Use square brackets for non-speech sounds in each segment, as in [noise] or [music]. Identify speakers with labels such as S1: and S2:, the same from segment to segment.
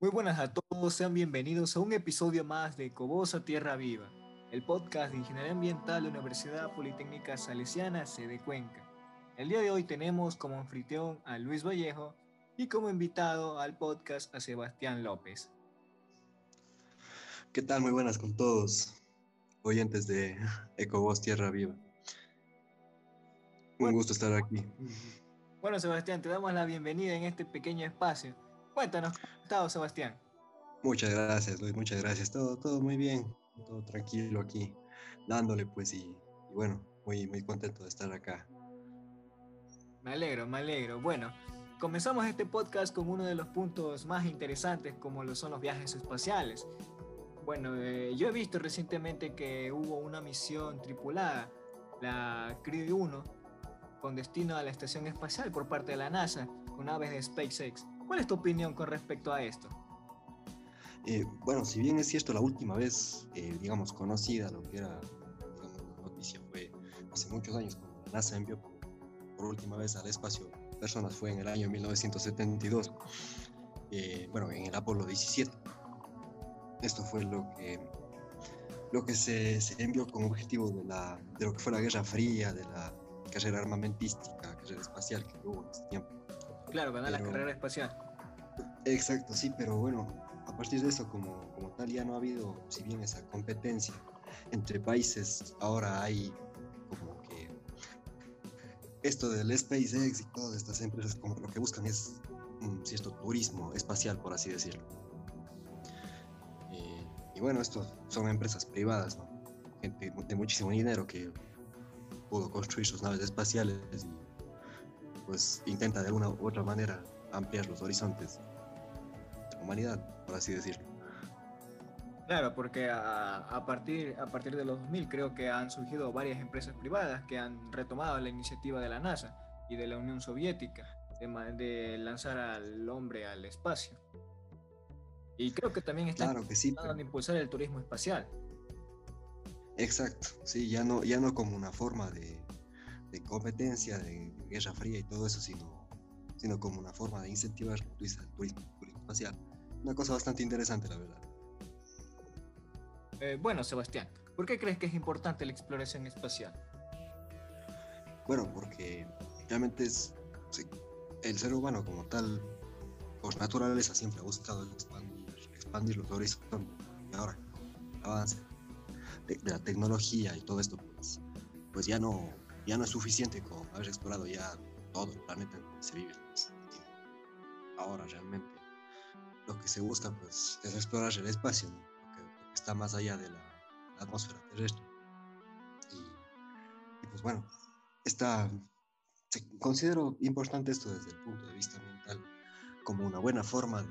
S1: Muy buenas a todos, sean bienvenidos a un episodio más de Cobosa Tierra Viva, el podcast de Ingeniería Ambiental de la Universidad Politécnica Salesiana, sede Cuenca. El día de hoy tenemos como anfitrión a Luis Vallejo y como invitado al podcast a Sebastián López.
S2: ¿Qué tal? Muy buenas con todos, oyentes de Ecobos Tierra Viva. Un gusto estar aquí.
S1: Bueno, Sebastián, te damos la bienvenida en este pequeño espacio. Cuéntanos, ¿cómo has estado, Sebastián?
S2: Muchas gracias, Luis, muchas gracias. Todo, todo muy bien, todo tranquilo aquí, dándole pues y, y bueno, muy, muy contento de estar acá.
S1: Me alegro, me alegro. Bueno, comenzamos este podcast con uno de los puntos más interesantes como lo son los viajes espaciales. Bueno, eh, yo he visto recientemente que hubo una misión tripulada, la Crew 1, con destino a la estación espacial por parte de la NASA, con aves de SpaceX. ¿Cuál es tu opinión con respecto a esto?
S2: Eh, bueno, si bien es cierto, la última vez, eh, digamos, conocida, lo que era, digamos, noticia fue hace muchos años, cuando la NASA envió por, última vez al espacio personas, fue en el año 1972, eh, bueno, en el Apolo 17. Esto fue lo que, lo que se, se envió con objetivo de, la, de lo que fue la Guerra Fría, de la carrera armamentística, carrera espacial que hubo en ese tiempo.
S1: Claro, ganar la carrera espacial.
S2: Exacto, sí, pero bueno, a partir de eso, como, como tal, ya no ha habido, si bien esa competencia entre países, ahora hay como que esto del SpaceX y todas estas empresas, como lo que buscan es un cierto turismo espacial, por así decirlo. Eh, y bueno, estos son empresas privadas, ¿no? Gente de muchísimo dinero que pudo construir sus naves espaciales y pues intenta de alguna u otra manera ampliar los horizontes de la humanidad, por así decirlo.
S1: Claro, porque a, a partir, a partir de los 2000 creo que han surgido varias empresas privadas que han retomado la iniciativa de la NASA y de la Unión Soviética de, lanzar al hombre al espacio. Y creo que también están
S2: Claro que sí,
S1: tratando de
S2: pero-
S1: impulsar el turismo espacial.
S2: exacto, sí, ya no, ya no como una forma de, de competencia, de guerra fría y todo eso, sino, sino como una forma de incentivar como tú dices, el turismo, turismo espacial. Una cosa bastante interesante, la verdad.
S1: Eh, bueno, Sebastián, ¿por qué crees que es importante la exploración espacial?
S2: Bueno, porque realmente es el ser humano como tal, por naturaleza siempre ha buscado expandir, expandir los horizontes. Y ahora, con el avance de, de la tecnología y todo esto, pues, pues ya, no, ya no es suficiente con haber explorado ya todo el planeta en que se vive. ahora realmente lo que se busca pues, es explorar el espacio, ¿no? lo, que, está más allá de la, atmósfera terrestre. Y, pues bueno, está, considero importante esto desde el punto de vista ambiental como una buena forma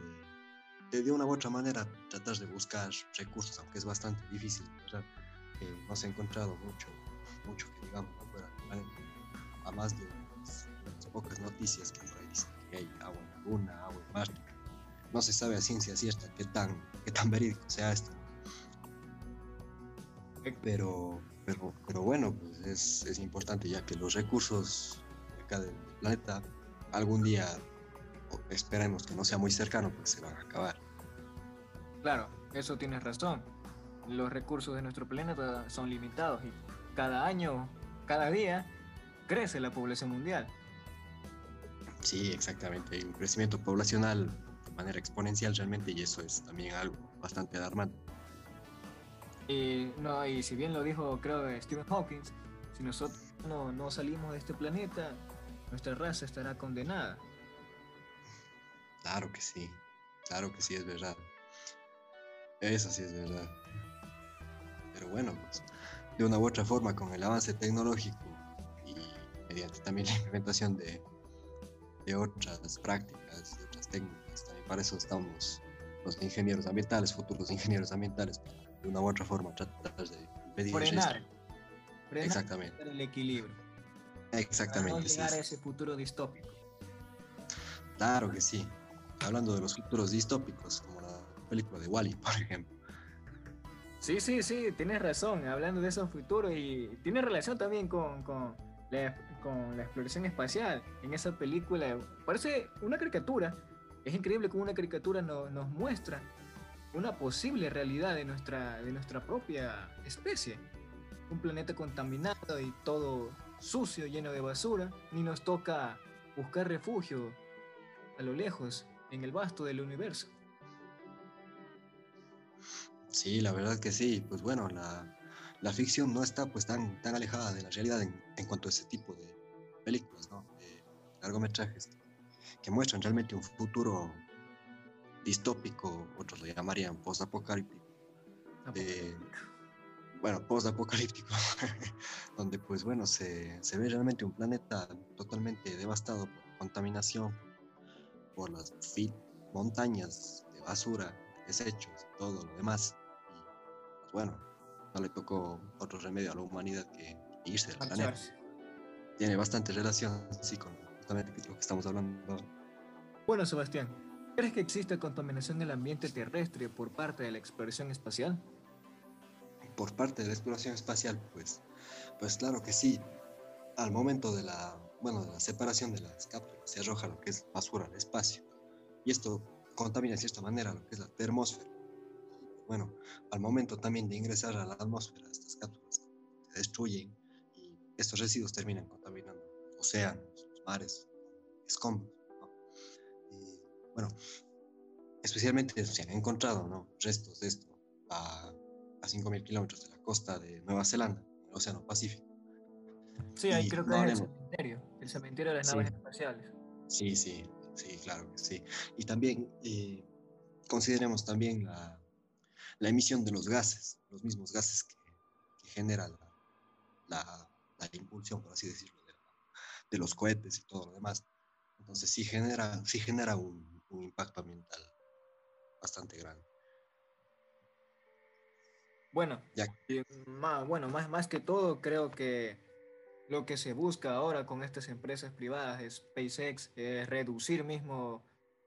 S2: de, de, una u otra manera, tratar de buscar recursos, aunque es bastante difícil, ¿verdad? Eh, no se ha encontrado mucho, mucho que digamos afuera a más de las, las pocas noticias que por hay agua en la luna, agua en Marte. No se sabe a ciencia cierta qué tan, qué tan verídico sea esto. Pero, pero, pero bueno, pues es, es importante ya que los recursos acá del planeta algún día esperemos que no sea muy cercano porque se van a acabar.
S1: Claro, eso tienes razón. Los recursos de nuestro planeta son limitados y cada año, cada día, crece la población mundial.
S2: Sí, exactamente. Hay un crecimiento poblacional de manera exponencial realmente y eso es también algo bastante alarmante.
S1: Y, no, y si bien lo dijo, creo, Stephen Hawking, si nosotros no, no salimos de este planeta, nuestra raza estará condenada.
S2: Claro que sí, claro que sí, es verdad. Eso sí es verdad. Pero bueno, pues de una u otra forma, con el avance tecnológico y mediante también la implementación de, de otras prácticas, de otras técnicas, también para eso estamos los ingenieros ambientales, futuros ingenieros ambientales, para de una u otra forma tratar de impedir
S1: Frenar,
S2: Exactamente,
S1: el equilibrio. Para no
S2: exactamente. sí,
S1: llegar a ese futuro distópico.
S2: Claro que sí. Hablando de los futuros distópicos, como la película de Wally, por ejemplo.
S1: Sí, sí, sí, tienes razón, hablando de esos futuros y tiene relación también con, con, la, exploración espacial. En esa película parece una caricatura es increíble cómo una caricatura nos muestra una posible realidad de nuestra, de nuestra propia especie. Un planeta contaminado y todo sucio, lleno de basura, ni nos toca buscar refugio a lo lejos, en el vasto del universo.
S2: Sí, la verdad que sí. Pues bueno, la, la ficción no está pues tan, tan alejada de la realidad en, en cuanto a ese tipo de películas, ¿no? De largometrajes que muestran realmente un futuro distópico, otros lo llamarían post-apocalíptico. bueno, post-apocalíptico, [laughs] donde pues bueno, se, se, ve realmente un planeta totalmente devastado por contaminación, por las montañas de basura, desechos, todo lo demás. Pues bueno, no le tocó otro remedio a la humanidad que irse del planeta. Tiene bastante relación, sí, con justamente lo que estamos hablando.
S1: Bueno, Sebastián, ¿crees que existe contaminación en el ambiente terrestre por parte de la exploración espacial?
S2: Por parte de la exploración espacial, pues, pues claro que sí. Al momento de la, bueno, de la separación de las cápsulas se arroja lo que es basura al espacio. Y esto contamina de cierta manera lo que es la termósfera. Bueno, al momento también de ingresar a la atmósfera, estas cápsulas se destruyen y estos residuos terminan contaminando océanos, mares, escombros. Bueno, especialmente se han encontrado ¿no? restos de esto a, a 5.000 kilómetros de la costa de Nueva Zelanda, en el Océano Pacífico.
S1: Sí, ahí creo que es el cementerio, el cementerio de las naves espaciales.
S2: Sí, sí, sí, claro que sí. Y también eh, consideremos también la, la, emisión de los gases, los mismos gases que, que generan la, la, impulsión, por así decirlo, de, de, los cohetes y todo lo demás. Entonces sí genera, sí genera un, un impacto ambiental bastante grande.
S1: Bueno, más, bueno más, más que todo creo que lo que se busca ahora con estas empresas privadas, SpaceX, es reducir mismo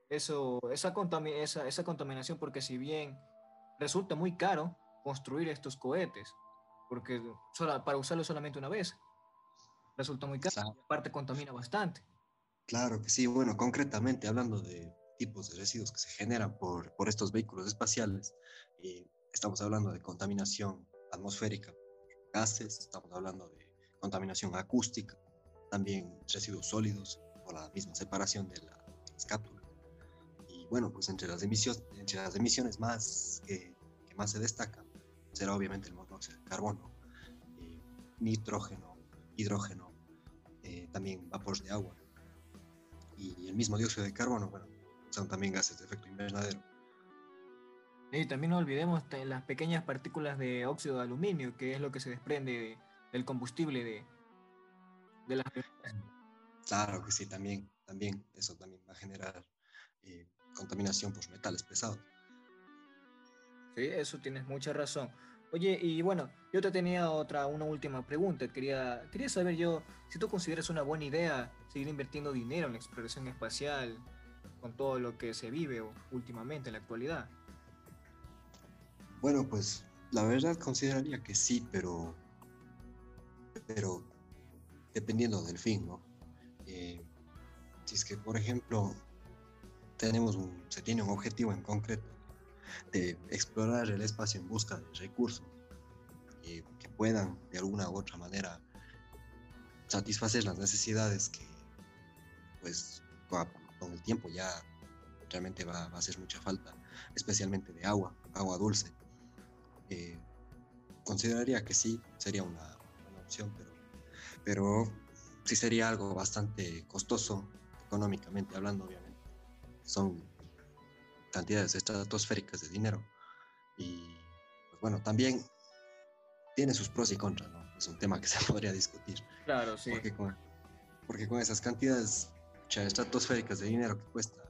S1: eso, esa, esa, esa contaminación, porque si bien resulta muy caro construir estos cohetes, porque para usarlo solamente una vez, resulta muy caro, aparte contamina bastante.
S2: Claro que sí, bueno, concretamente hablando de, tipos de residuos que se generan por, por estos vehículos espaciales. Eh, estamos hablando de contaminación atmosférica, gases, estamos hablando de contaminación acústica, también residuos sólidos por la misma separación de, las cápsulas. Y bueno, pues entre las emisiones, entre las emisiones más que más se destacan será obviamente el monóxido de carbono, eh, nitrógeno, hidrógeno, eh, también vapor de agua y el mismo dióxido de carbono, bueno, son también gases de efecto invernadero.
S1: Y también no olvidemos las pequeñas partículas de óxido de aluminio, que es lo que se desprende del combustible de, de las
S2: Claro que sí, también, también, eso también va a generar eh, contaminación por metales pesados.
S1: Sí, eso tienes mucha razón. Oye, y bueno, yo te tenía otra, una última pregunta. Quería, quería saber yo si tú consideras una buena idea seguir invirtiendo dinero en la exploración espacial, con todo lo que se vive últimamente en la actualidad?
S2: Bueno, pues la verdad consideraría que sí, pero, pero dependiendo del fin, ¿no? Eh, si es que, por ejemplo, tenemos un, se tiene un objetivo en concreto de explorar el espacio en busca de recursos que puedan de alguna u otra manera satisfacer las necesidades que pues con el tiempo ya realmente va, a hacer mucha falta, especialmente de agua, agua dulce. Eh, consideraría que sí, sería una, opción, pero, pero sí sería algo bastante costoso económicamente hablando, obviamente. Son cantidades estratosféricas de dinero. Y pues bueno, también tiene sus pros y contras, ¿no? Es un tema que se [laughs] podría discutir.
S1: Claro, sí.
S2: Porque con, porque con esas cantidades estratosféricas de dinero que cuesta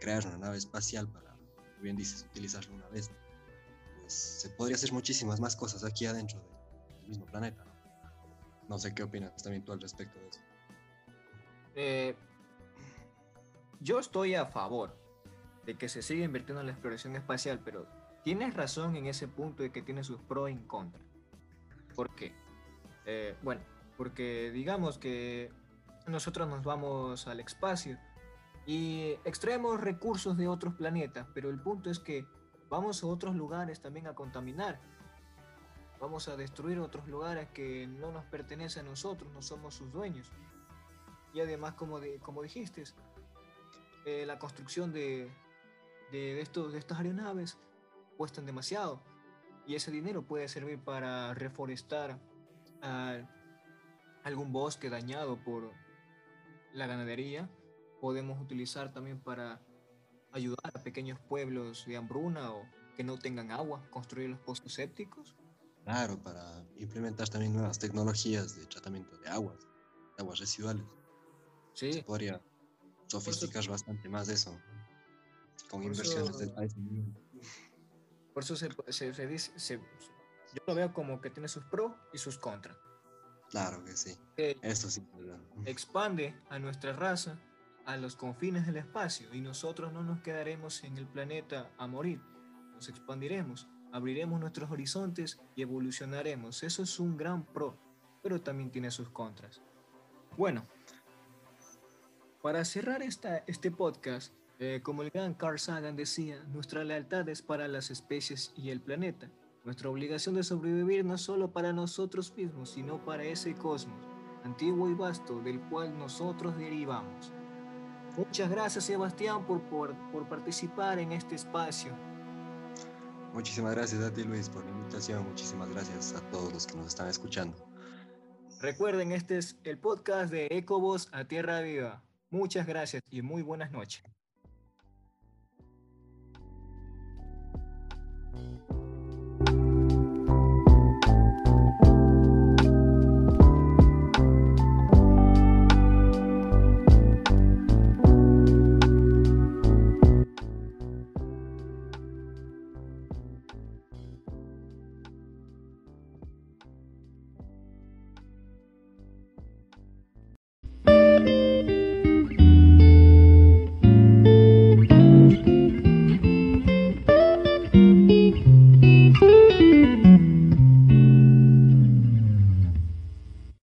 S2: crear una nave espacial para, como bien dices, utilizarla una vez, pues se podría hacer muchísimas más cosas aquí adentro del mismo planeta. No, sé qué opinas también tú al respecto de eso.
S1: Eh, yo estoy a favor de que se siga invirtiendo en la exploración espacial, pero tienes razón en ese punto de que tiene sus pros y en contra. ¿Por qué? Eh, bueno, porque digamos que nosotros nos vamos al espacio y extraemos recursos de otros planetas, pero el punto es que vamos a otros lugares también a contaminar. Vamos a destruir otros lugares que no nos pertenecen a nosotros, no somos sus dueños. Y además, como, como dijiste, eh, la construcción de, de, estos, de estas aeronaves cuestan demasiado. Y ese dinero puede servir para reforestar algún bosque dañado por la ganadería. Podemos utilizar también para ayudar a pequeños pueblos de hambruna o que no tengan agua, construir los pozos sépticos.
S2: Claro, para implementar también nuevas tecnologías de tratamiento de aguas, aguas residuales.
S1: Sí.
S2: Se podría sofisticar bastante más eso, con inversiones de ese nivel.
S1: Por eso se, se, dice, yo lo veo como que tiene sus pros y sus contras.
S2: Claro que sí. eso sí.
S1: Expande a nuestra raza a los confines del espacio y nosotros no nos quedaremos en el planeta a morir. Nos expandiremos, abriremos nuestros horizontes y evolucionaremos. Eso es un gran pro, pero también tiene sus contras. Bueno, para cerrar esta, este podcast, eh, como el gran Carl Sagan decía, nuestra lealtad es para las especies y el planeta. Nuestra obligación de sobrevivir no solo para nosotros mismos, sino para ese cosmos, antiguo y vasto, del cual nosotros derivamos. Muchas gracias Sebastián por, por, por participar en este espacio.
S2: Muchísimas gracias a ti Luis por la invitación, muchísimas gracias a todos los que nos están escuchando.
S1: Recuerden, este es el podcast de Ecobos a Tierra Viva. Muchas gracias y muy buenas noches. Thank you.